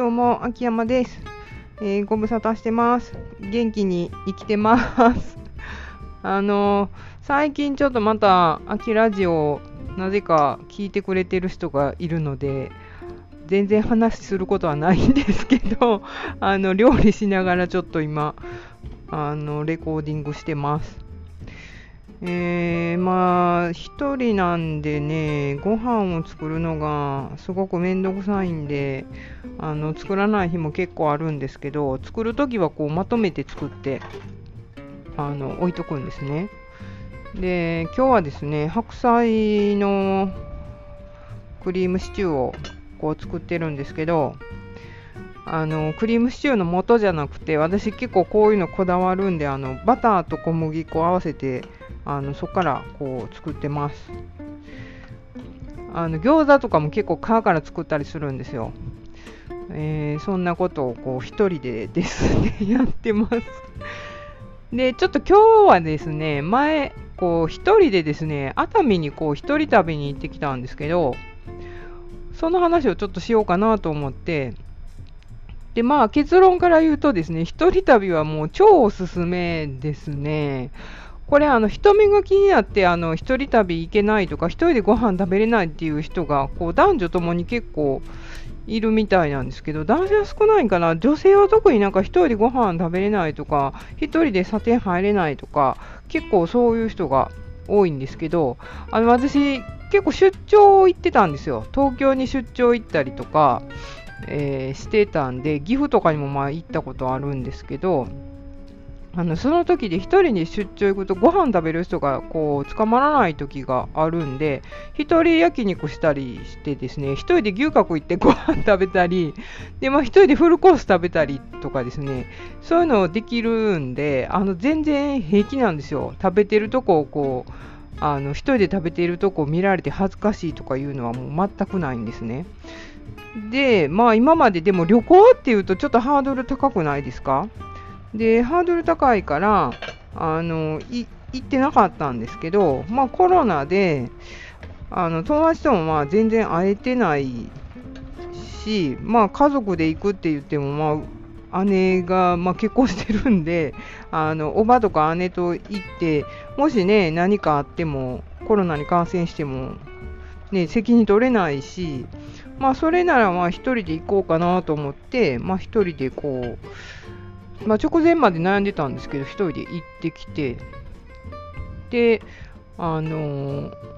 どうも、秋山です。えーご無沙汰してます。元気に生きてます。あのー最近ちょっとまた、秋ラジオなぜか聞いてくれてる人がいるので、全然話することはないんですけど、あの、料理しながらちょっと今、あの、レコーディングしてます。えー、まあ、一人なんでね、ご飯を作るのがすごくめんどくさいんで、あの、作らない日も結構あるんですけど、作るときはこうまとめて作って、あの、置いとくんですね。で、今日はですね、白菜のクリームシチューをこう作ってるんですけど、あのクリームシチューの素じゃなくて私結構こういうのこだわるんであのバターと小麦粉を合わせてあのそこからこう作ってます。あの餃子とかも結構皮から作ったりするんですよ、えーそんなことをこう一人でですねやってます。でちょっと今日はですね前こう一人でですね熱海にこう一人旅に行ってきたんですけどその話をちょっとしようかなと思ってで、まあ結論から言うとですね、一人旅はもう超おすすめですね。これ、あの、人目が気になって、あの、一人旅行けないとか、一人でご飯食べれないっていう人が、こう、男女ともに結構いるみたいなんですけど、男性は少ないかな。女性は特になんか一人でご飯食べれないとか、一人で査定入れないとか、結構そういう人が多いんですけど、あの、私、結構出張行ってたんですよ。東京に出張行ったりとか、えーしてたんで岐阜とかにもまあ行ったことあるんですけどあのその時で一人に出張行くとご飯食べる人がこう捕まらない時があるんで一人焼肉したりしてですね一人で牛角行ってご飯 食べたりで、まあ、一人でフルコース食べたりとかですねそういうのできるんであの全然平気なんですよ食べてるとこをこうあの一人で食べているとこを見られて恥ずかしいとかいうのはもう全くないんですね。で、まあ今まででも旅行っていうとちょっとハードル高くないですか？で、ハードル高いから、あの、い行ってなかったんですけど、まあコロナで、あの、友達ともまあ全然会えてないし、まあ家族で行くって言っても、まあ姉が、まあ、結婚してるんで、あの、おばとか姉と行って、もしね、何かあっても、コロナに感染しても、ね、責任取れないし、まあ、それならまあ一人で行こうかなと思って、まあ、一人でこう、まあ、直前まで悩んでたんですけど、一人で行ってきて、で、あのー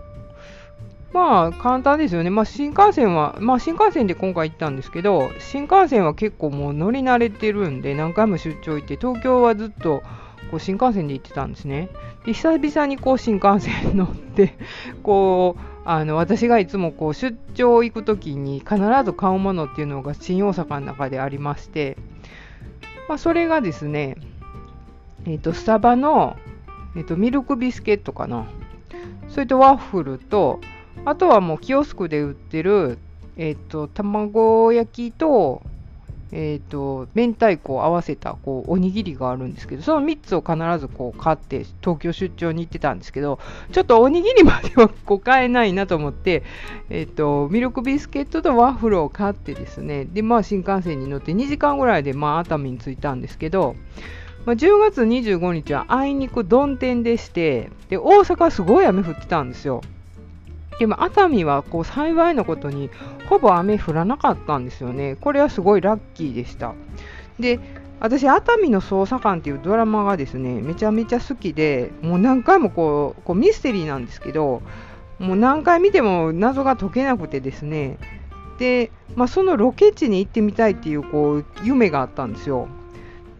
まあ、簡単ですよね。まあ、新幹線は、まあ、新幹線で今回行ったんですけど、新幹線は結構もう乗り慣れてるんで、何回も出張行って、東京はずっとこう新幹線で行ってたんですね。で、久々にこう新幹線乗って、こう、あの私がいつもこう出張行くときに必ず買うものっていうのが新大阪の中でありまして、まあ、それがですね、えっとスタバの、えっとミルクビスケットかな。それとワッフルとあとはもうキオスクで売ってる、えっと卵焼きとえー、と明太子を合わせたこうおにぎりがあるんですけどその3つを必ずこう買って東京出張に行ってたんですけどちょっとおにぎりまではこう買えないなと思って、えー、とミルクビスケットとワッフルを買ってですねで、まあ、新幹線に乗って2時間ぐらいで、まあ、熱海に着いたんですけど、まあ、10月25日はあいにく曇天でしてで大阪すごい雨降ってたんですよ。でも熱海はこう幸いなことにほぼ雨降らなかったんですよね。これはすごいラッキーでした。で、私、熱海の捜査官っていうドラマがですね、めちゃめちゃ好きで、もう何回もこうこうミステリーなんですけど、もう何回見ても謎が解けなくてですね、で、まあ、そのロケ地に行ってみたいっていうこう夢があったんですよ。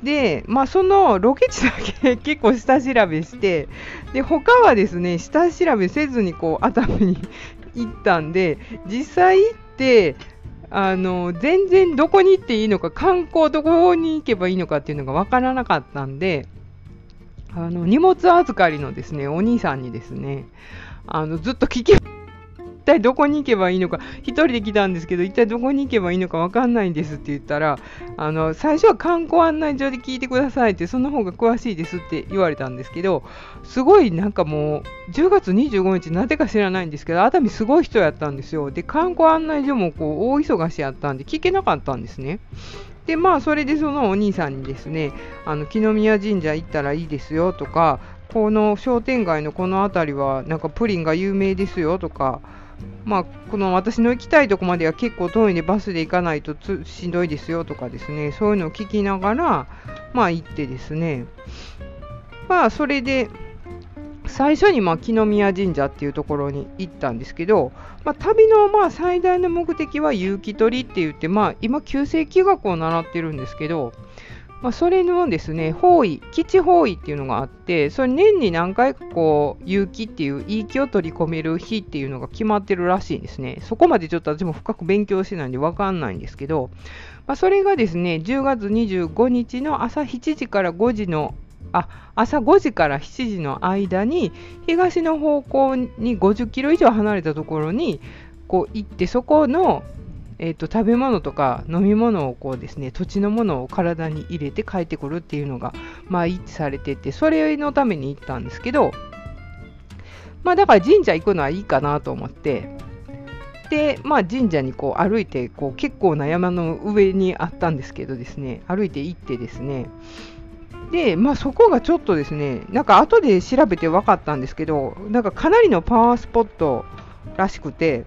で、まあ、そのロケ地だけ結構下調べして、で、他はですね、下調べせずにこう熱海に行ったんで、実際行って、あの全然どこに行っていいのか、観光どこに行けばいいのかっていうのが分からなかったんで、あの荷物預かりのですねお兄さんにですね、あのずっと聞き体どこに行けばいいのか、1人で来たんですけど、一体どこに行けばいいのか分かんないんですって言ったら、あの最初は観光案内所で聞いてくださいって、その方が詳しいですって言われたんですけど、すごいなんかもう、10月25日、なぜか知らないんですけど、熱海すごい人やったんですよ。で、観光案内所もこう大忙しやったんで、聞けなかったんですね。でまあそれでそのお兄さんにですねあの木宮神社行ったらいいですよとかこの商店街のこの辺りはなんかプリンが有名ですよとかまあこの私の行きたいとこまでは結構遠いんでバスで行かないとしんどいですよとかですね。そういうのを聞きながらまあ行ってですね。まあそれで最初にまあ木宮神社っていうところに行ったんですけど、まあ、旅のまあ最大の目的は結城取りって言って、まあ、今旧世紀学を習ってるんですけど、まあ、それのですね方位基地方位っていうのがあってそれ年に何回かこう結城っていういい気を取り込める日っていうのが決まってるらしいんですね。そこまでちょっと私も深く勉強してないんで分かんないんですけど、まあ、それがですね10月25日の朝7時から5時のあ朝5時から7時の間に東の方向に50キロ以上離れたところにこう行ってそこの、えーと、食べ物とか飲み物をこうですね土地のものを体に入れて帰ってくるっていうのが、まあ、一致されててそれのために行ったんですけど、まあ、だから神社行くのはいいかなと思ってで、まあ、神社にこう歩いてこう結構な山の上にあったんですけどですね歩いて行ってですねで、まあ、そこがちょっとですね、なんか後で調べて分かったんですけど、なんかかなりのパワースポットらしくて、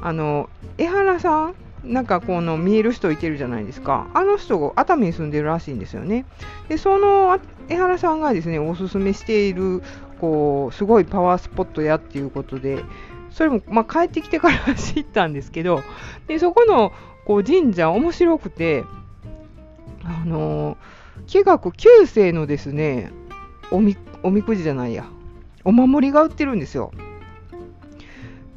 あの江原さん、なんかこの見える人いてるじゃないですか、あの人熱海に住んでるらしいんですよね。で、その江原さんがですね、おすすめしている、こうすごいパワースポットやっていうことで、それも、まあ、帰ってきてから知ったんですけど、でそこのこう神社、面白くて、あのー学9世のですねおみおみくじじゃないや。お守りが売ってるんですよ。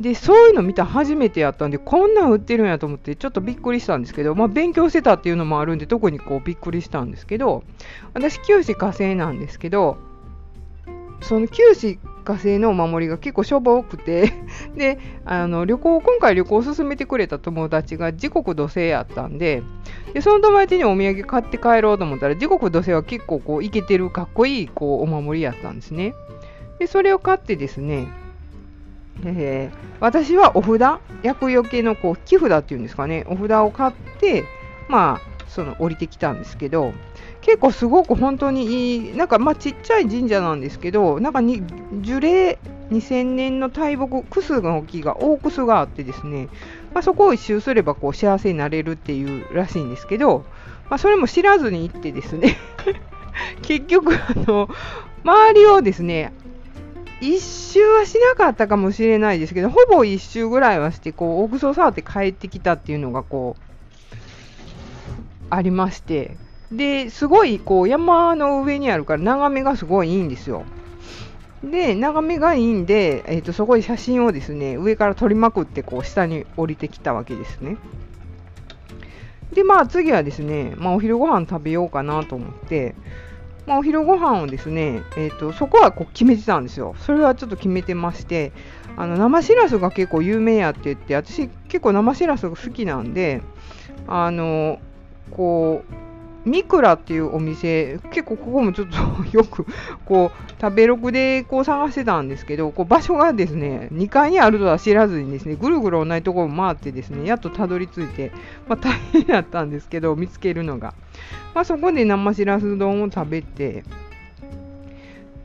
でそういうの見た初めてやったんでこんなん売ってるんやと思ってちょっとびっくりしたんですけど、まあ、勉強してたっていうのもあるんで特にこうびっくりしたんですけど私九死火星なんですけどその九死火星のお守りが結構しょぼくて であの旅行今回旅行を勧めてくれた友達が時刻土星やったんででその友達にお土産買って帰ろうと思ったら時刻土星は結構こうイケてるかっこいいこうお守りやったんですね。でそれを買ってですねえー、私はお札、厄除けのこう木札っていうんですかね、お札を買って、まあ、その降りてきたんですけど、結構すごく本当にいい、なんかまあちっちゃい神社なんですけど、なんかに樹齢2000年の大木、クスの木が、大クスがあってですね、まあ、そこを一周すればこう幸せになれるっていうらしいんですけど、まあ、それも知らずに行ってですね。結局あの、周りをですね、一周はしなかったかもしれないですけど、ほぼ一周ぐらいはして、こう、大クソ触って帰ってきたっていうのがこう、ありまして、ですごいこう山の上にあるから眺めがすごいいいんですよ。で眺めがいいんで、えーと、そこで写真をですね上から撮りまくってこう下に降りてきたわけですね。でまあ次はですね、まあ、お昼ご飯食べようかなと思って、まあ、お昼ご飯をですね、えーと、そこはこう決めてたんですよ。それはちょっと決めてまして、あの生しらすが結構有名やって言って、私結構生しらすが好きなんで、あのこうミクラっていうお店、結構ここもちょっと よくこう食べログでこう探してたんですけど、こう場所がですね2階にあるとは知らずにですねぐるぐる同じところを回ってですねやっとたどり着いて、まあ、大変だったんですけど、見つけるのが。まあ、そこで生しらす丼を食べて、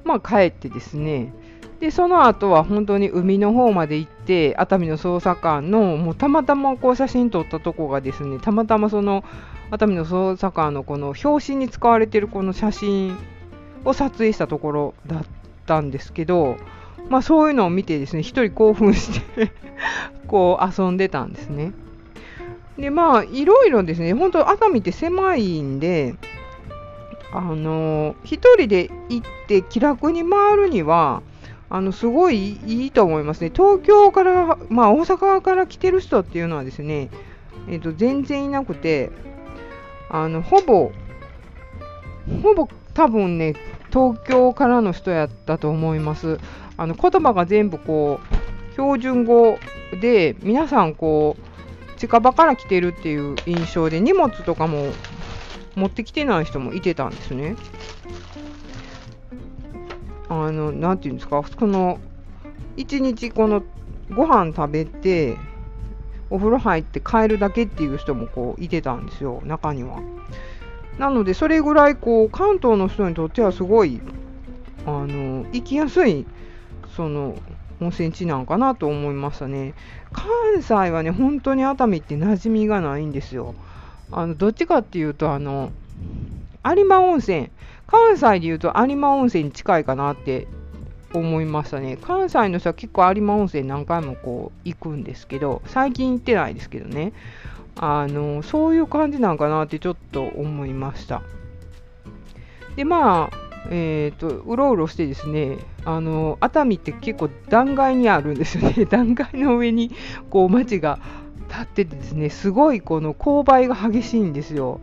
まあ、帰ってですね、でその後は本当に海の方まで行って熱海の捜査官のもうたまたまこう写真撮ったとこがですねたまたまその熱海の捜査官のこの表紙に使われているこの写真を撮影したところだったんですけど、まあ、そういうのを見てですね一人興奮して こう遊んでたんですね。でまあいろいろですね本当熱海って狭いんであの一人で行って気楽に回るにはあのすごいいいと思いますね。東京から、まあ、大阪から来てる人っていうのはですね、えー、と全然いなくて、あのほぼ、ほぼ多分ね、東京からの人やったと思います。あの言葉が全部こう標準語で皆さんこう近場から来てるっていう印象で荷物とかも持ってきてない人もいてたんですね。あの、なんていうんですか、この、一日このご飯食べて、お風呂入って帰るだけっていう人もこういてたんですよ、中には。なので、それぐらいこう関東の人にとってはすごいあの行きやすいその温泉地なんかなと思いましたね。関西はね、本当に熱海って馴染みがないんですよ。あのどっちかっていうと、あの有馬温泉、関西でいうと有馬温泉に近いかなって思いましたね。関西の人は結構有馬温泉何回もこう行くんですけど、最近行ってないですけどね。あのそういう感じなんかなってちょっと思いました。でまあえーと、うろうろしてですねあの熱海って結構断崖にあるんですよね 断崖の上にこう町が立っててですねすごいこの勾配が激しいんですよ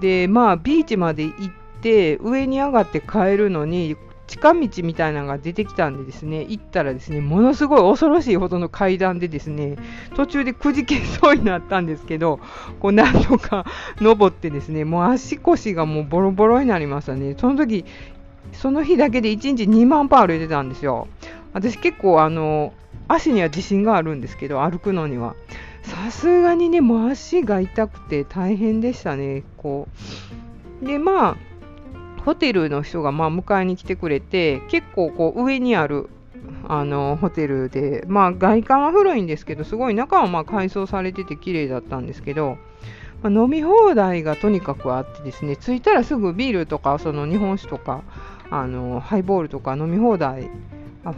でまあビーチまで行って上に上がって帰るのに近道みたいなのが出てきたんでですね、行ったらですね、ものすごい恐ろしいほどの階段でですね、途中でくじけそうになったんですけど、こう何度か登ってですね、もう足腰がもうボロボロになりましたね。その時、その日だけで1日2万歩歩いてたんですよ。私結構あの、足には自信があるんですけど、歩くのには。さすがにね、もう足が痛くて大変でしたね。こう。で、まあ、ホテルの人がまあ迎えに来てくれて、結構こう上にあるあのホテルで、まあ外観は古いんですけど、すごい中はまあ改装されてて綺麗だったんですけど、まあ、飲み放題がとにかくあってですね、着いたらすぐビールとか、その日本酒とか、あのハイボールとか飲み放題あ、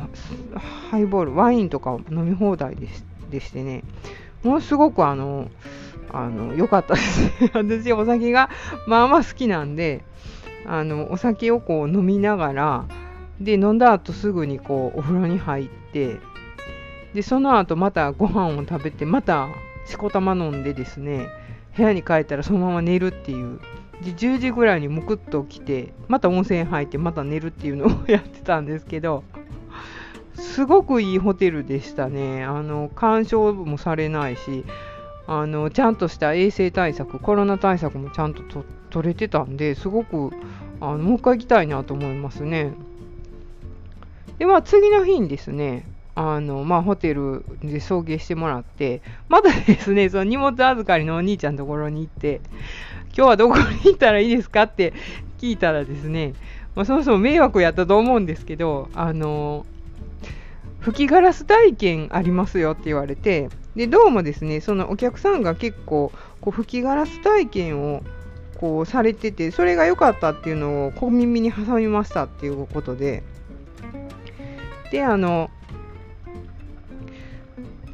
ハイボール、ワインとか飲み放題ででしてね、ものすごくあの、あの、良かったです。私、お酒がまあまあ好きなんで、あの、お酒をこう飲みながら、で、飲んだ後すぐにこう、お風呂に入って、で、その後またご飯を食べて、またしこたま飲んでですね、部屋に帰ったらそのまま寝るっていう。で、10時ぐらいにむくっと起きて、また温泉入って、また寝るっていうのをやってたんですけど、すごくいいホテルでしたね。あの、干渉もされないし、あの、ちゃんとした衛生対策、コロナ対策もちゃんとと取れてたんで、すごく、あの、もう一回行きたいなと思いますね。で、まあ、次の日にですね、あの、まあ、ホテルで送迎してもらって、またですね、その荷物預かりのお兄ちゃんのところに行って、今日はどこに行ったらいいですか？って聞いたらですね、まあ、そもそも迷惑やったと思うんですけど、あの、吹きガラス体験ありますよって言われて、で、どうもですね、そのお客さんが結構、こう吹きガラス体験をこうされてて、それが良かったっていうのを小耳に挟みましたっていうことで、で、あの、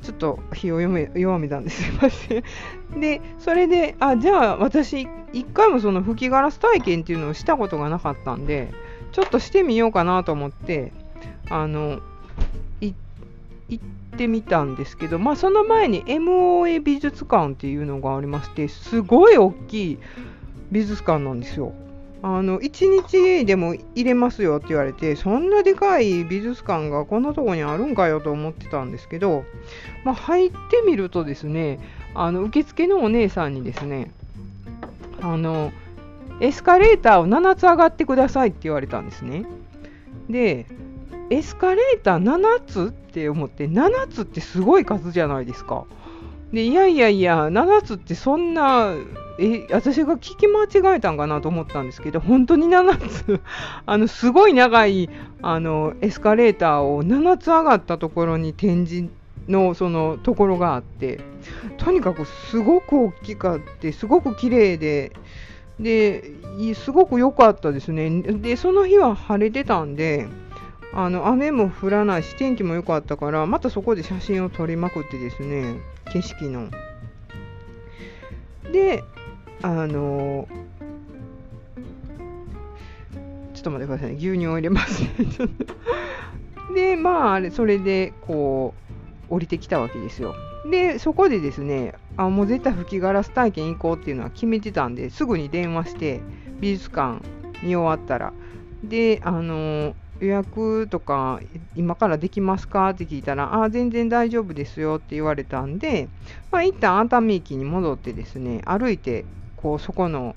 ちょっと日を弱めたんですいません。で、それで、あ、じゃあ私、一回もその吹きガラス体験っていうのをしたことがなかったんで、ちょっとしてみようかなと思って、あの、行ってみたんですけど、まあその前に MOA 美術館っていうのがありまして、すごい大きい美術館なんですよ。あの1日でも入れますよって言われてそんなでかい美術館がこんなとこにあるんかよと思ってたんですけど、まあ、入ってみるとですねあの受付のお姉さんにですねあのエスカレーターを7つ上がってくださいって言われたんですねでエスカレーター7つって思って7つってすごい数じゃないですかでいやいやいや7つってそんなえ私が聞き間違えたんかなと思ったんですけど本当に7つ あのすごい長いあのエスカレーターを7つ上がったところに展示のそのところがあってとにかくすごく大きかってすごく綺麗でですごく良かったですねでその日は晴れてたんであの雨も降らないし天気も良かったからまたそこで写真を撮りまくってですね景色の。であのちょっと待ってくださいね。牛乳を入れますね。でまああれそれでこう降りてきたわけですよ。でそこでですねあもう絶対吹きガラス体験行こうっていうのは決めてたんですぐに電話して美術館見終わったら。であの予約とか今からできますかって聞いたら、あ全然大丈夫ですよって言われたんで、まあ、一旦熱海駅に戻ってですね、歩いて、こう、そこの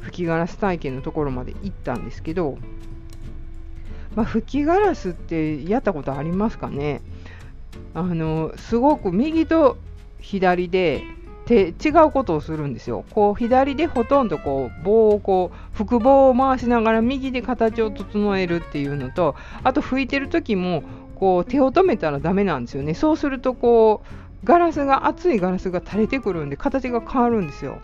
吹きガラス体験のところまで行ったんですけど、まあ、吹きガラスってやったことありますかね？あの、すごく右と左で手違うことをするんですよ。こう左でほとんどこう棒をこう複棒を回しながら右で形を整えるっていうのとあと拭いてる時もこう手を止めたらダメなんですよね。そうするとこうガラスが熱いガラスが垂れてくるんで形が変わるんですよ。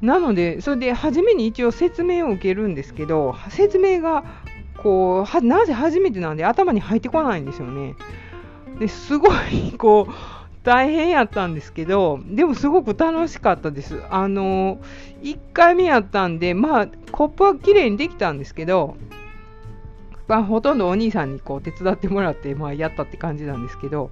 なのでそれで初めに一応説明を受けるんですけど説明がこうなぜ初めてなんで頭に入ってこないんですよね。ですごいこう大変やったんですけど、でもすごく楽しかったです。あの、1回目やったんで、まあ、コップは綺麗にできたんですけど、まあ、ほとんどお兄さんにこう手伝ってもらって、まあ、やったって感じなんですけど、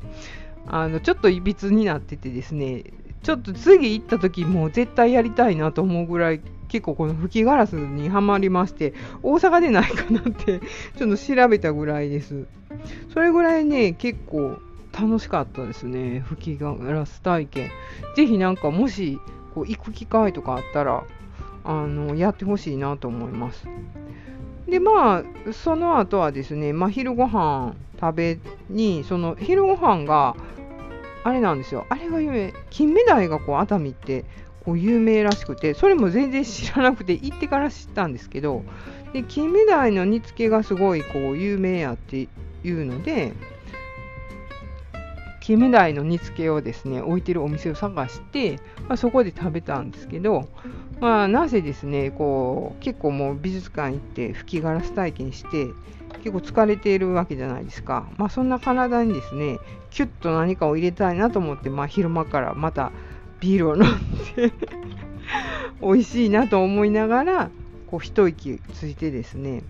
あの、ちょっといびつになっててですね、ちょっと次行った時もう絶対やりたいなと思うぐらい結構この吹きガラスにはまりまして大阪でないかなって ちょっと調べたぐらいですそれぐらいね結構楽しかったですね、吹きガラス体験。ぜひなんかもしこう行く機会とかあったら、あのやってほしいなと思います。で、まあ、その後はですね、まあ、昼ご飯食べに、その昼ご飯が、あれなんですよ、あれが有名、金目鯛がこう熱海ってこう有名らしくて、それも全然知らなくて、行ってから知ったんですけど、で金目鯛の煮付けがすごいこう有名やっていうので、金目鯛の煮付けをですね置いてるお店を探して、まあ、そこで食べたんですけど、まあ、なぜですねこう結構もう美術館行って吹きガラス体験して結構疲れているわけじゃないですか、まあ、そんな体にですねキュッと何かを入れたいなと思って、まあ、昼間からまたビールを飲んで 美味しいなと思いながらこう一息ついてですね。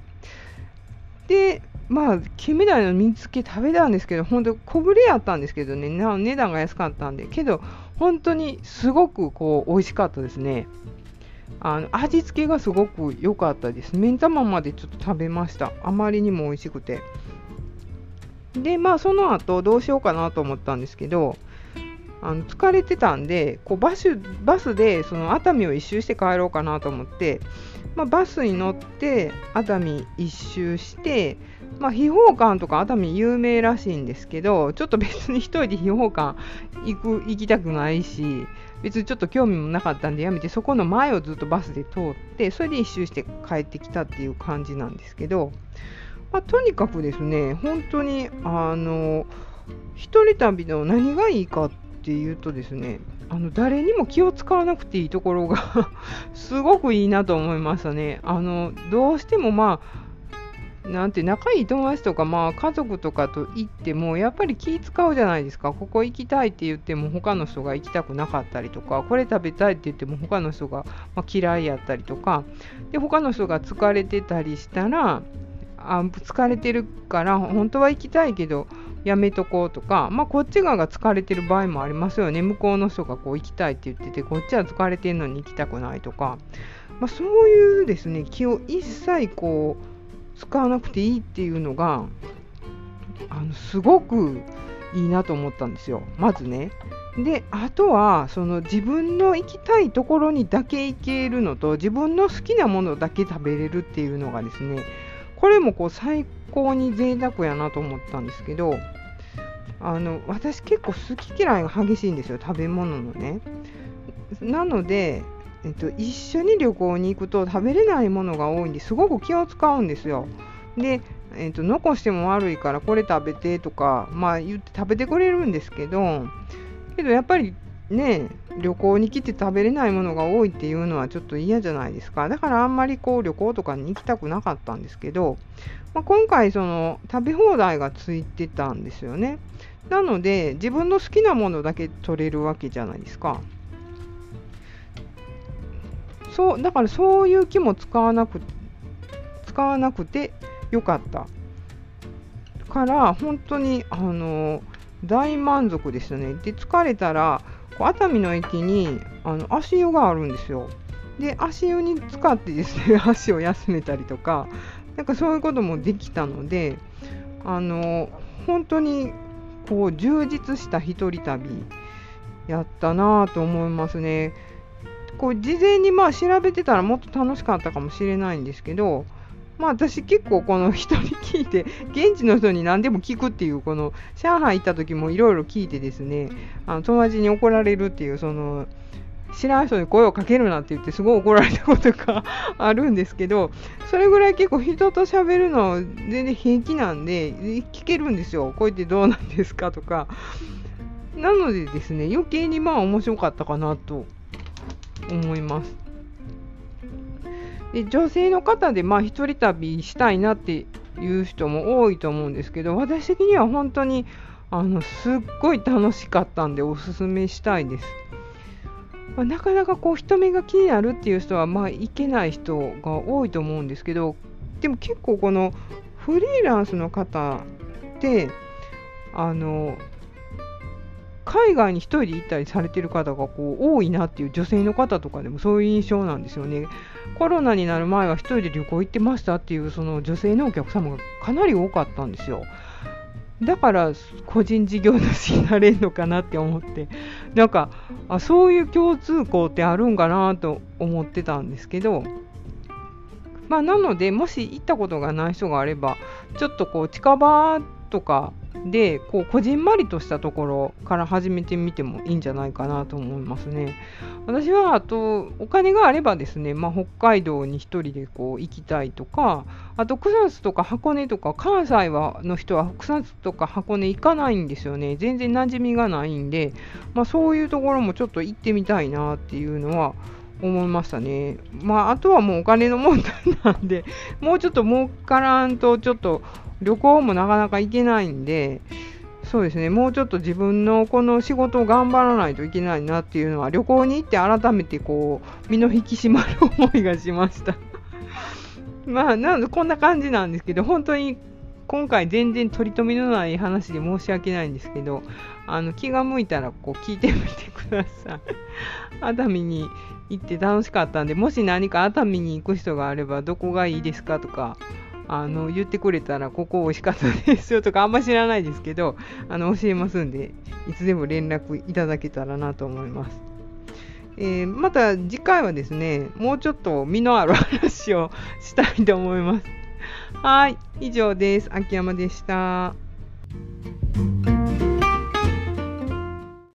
でまあ、金目鯛の煮付け食べたんですけど、本当小ぶれやったんですけどね、値段が安かったんで、けど、本当にすごくこう美味しかったですね。あの味付けがすごく良かったです。目ん玉までちょっと食べました。あまりにも美味しくて。で、まあ、その後どうしようかなと思ったんですけど、あの疲れてたんでこうバスバスでその熱海を一周して帰ろうかなと思って、まあ、バスに乗って熱海一周してまあ、秘宝館とか熱海有名らしいんですけど、ちょっと別に1人で秘宝館行く行きたくないし、別にちょっと興味もなかったんでやめて、そこの前をずっとバスで通って、それで一周して帰ってきたっていう感じなんですけど、まあ、とにかくですね、本当に、あの、一人旅の何がいいかっていうとですね、あの誰にも気を使わなくていいところが すごくいいなと思いましたね。あのどうしてもまあなんて仲いい友達とか、まあ、家族とかと行ってもやっぱり気使うじゃないですか。ここ行きたいって言っても他の人が行きたくなかったりとかこれ食べたいって言っても他の人が、ま、嫌いやったりとか。で他の人が疲れてたりしたらあ疲れてるから本当は行きたいけどやめとこうとか、まあ、こっち側が疲れてる場合もありますよね。向こうの人がこう行きたいって言っててこっちは疲れてるのに行きたくないとか、まあ、そういうですね気を一切こう使わなくていいっていうのがあのすごくいいなと思ったんですよ。まずね。であとはその自分の行きたいところにだけ行けるのと自分の好きなものだけ食べれるっていうのがですねこれもこう最高に贅沢やなと思ったんですけどあの私結構好き嫌いが激しいんですよ。食べ物のね。なのでえっと、一緒に旅行に行くと食べれないものが多いんですごく気を使うんですよ。で、えっと、残しても悪いからこれ食べてとか、まあ、言って食べてくれるんですけどけどやっぱりね旅行に来て食べれないものが多いっていうのはちょっと嫌じゃないですか。だからあんまりこう旅行とかに行きたくなかったんですけど、まあ、今回その食べ放題がついてたんですよね。なので自分の好きなものだけ取れるわけじゃないですか。そうだからそういう気も使わなく使わなくてよかったから本当にあの大満足でしたねで疲れたらこう熱海の駅にあの足湯があるんですよで足湯に使ってですね 足を休めたりとかなんかそういうこともできたのであの本当にこう充実した一人旅やったなと思いますね。こう事前にまあ調べてたらもっと楽しかったかもしれないんですけどまあ私結構この人に聞いて現地の人に何でも聞くっていうこの上海行った時もいろいろ聞いてですねあの友達に怒られるっていうその知らん人に声をかけるなって言ってすごい怒られたことが あるんですけどそれぐらい結構人と喋るの全然平気なんで聞けるんですよ。こうやってどうなんですかとか。なのでですね余計にまあ面白かったかなと思いますで女性の方でまあ一人旅したいなっていう人も多いと思うんですけど私的には本当にあのすっごい楽しかったんでおすすめしたいです。まあ、なかなかこう人目が気になるっていう人はまあいけない人が多いと思うんですけどでも結構このフリーランスの方ってあの海外に1人で行ったりされてる方がこう多いなっていう女性の方とかでもそういう印象なんですよね。コロナになる前は1人で旅行行ってましたっていうその女性のお客様がかなり多かったんですよ。だから個人事業主になれるのかなって思ってなんかあそういう共通項ってあるんかなと思ってたんですけどまあなのでもし行ったことがない人があればちょっとこう近場とかでこうこじんまりとしたところから始めてみてもいいんじゃないかなと思いますね。私はあとお金があればですね、まあ、北海道に1人でこう行きたいとかあと草津とか箱根とか関西はの人は草津とか箱根行かないんですよね全然馴染みがないんで、まあ、そういうところもちょっと行ってみたいなっていうのは思いましたね。まあ、あとはもうお金の問題なんで、もうちょっと儲からんと、ちょっと旅行もなかなか行けないんで、そうですね、もうちょっと自分のこの仕事を頑張らないといけないなっていうのは、旅行に行って改めてこう、身の引き締まる思いがしました。まあ、なのでこんな感じなんですけど、本当に今回全然取り留めのない話で申し訳ないんですけど、あの気が向いたらこう聞いてみてください。熱海に行って楽しかったんで、もし何か熱海に行く人があれば、どこがいいですかとか、あの言ってくれたらここ美味しかったですよとかあんま知らないですけどあの教えますんでいつでも連絡いただけたらなと思います。えー、また次回はですねもうちょっと身のある話をしたいと思います。はい以上です秋山でした。